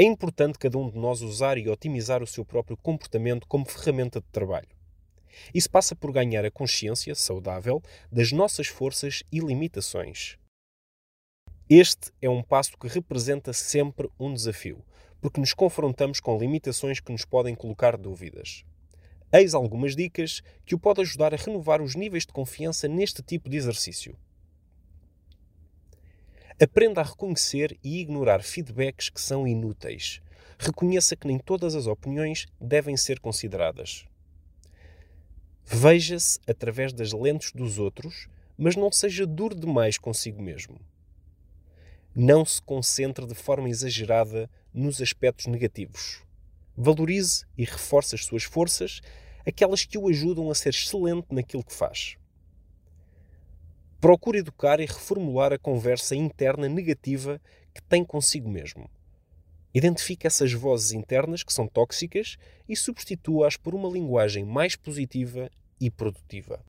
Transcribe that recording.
É importante cada um de nós usar e otimizar o seu próprio comportamento como ferramenta de trabalho. Isso passa por ganhar a consciência saudável das nossas forças e limitações. Este é um passo que representa sempre um desafio, porque nos confrontamos com limitações que nos podem colocar dúvidas. Eis algumas dicas que o pode ajudar a renovar os níveis de confiança neste tipo de exercício. Aprenda a reconhecer e ignorar feedbacks que são inúteis. Reconheça que nem todas as opiniões devem ser consideradas. Veja-se através das lentes dos outros, mas não seja duro demais consigo mesmo. Não se concentre de forma exagerada nos aspectos negativos. Valorize e reforce as suas forças, aquelas que o ajudam a ser excelente naquilo que faz. Procure educar e reformular a conversa interna negativa que tem consigo mesmo. Identifique essas vozes internas que são tóxicas e substitua-as por uma linguagem mais positiva e produtiva.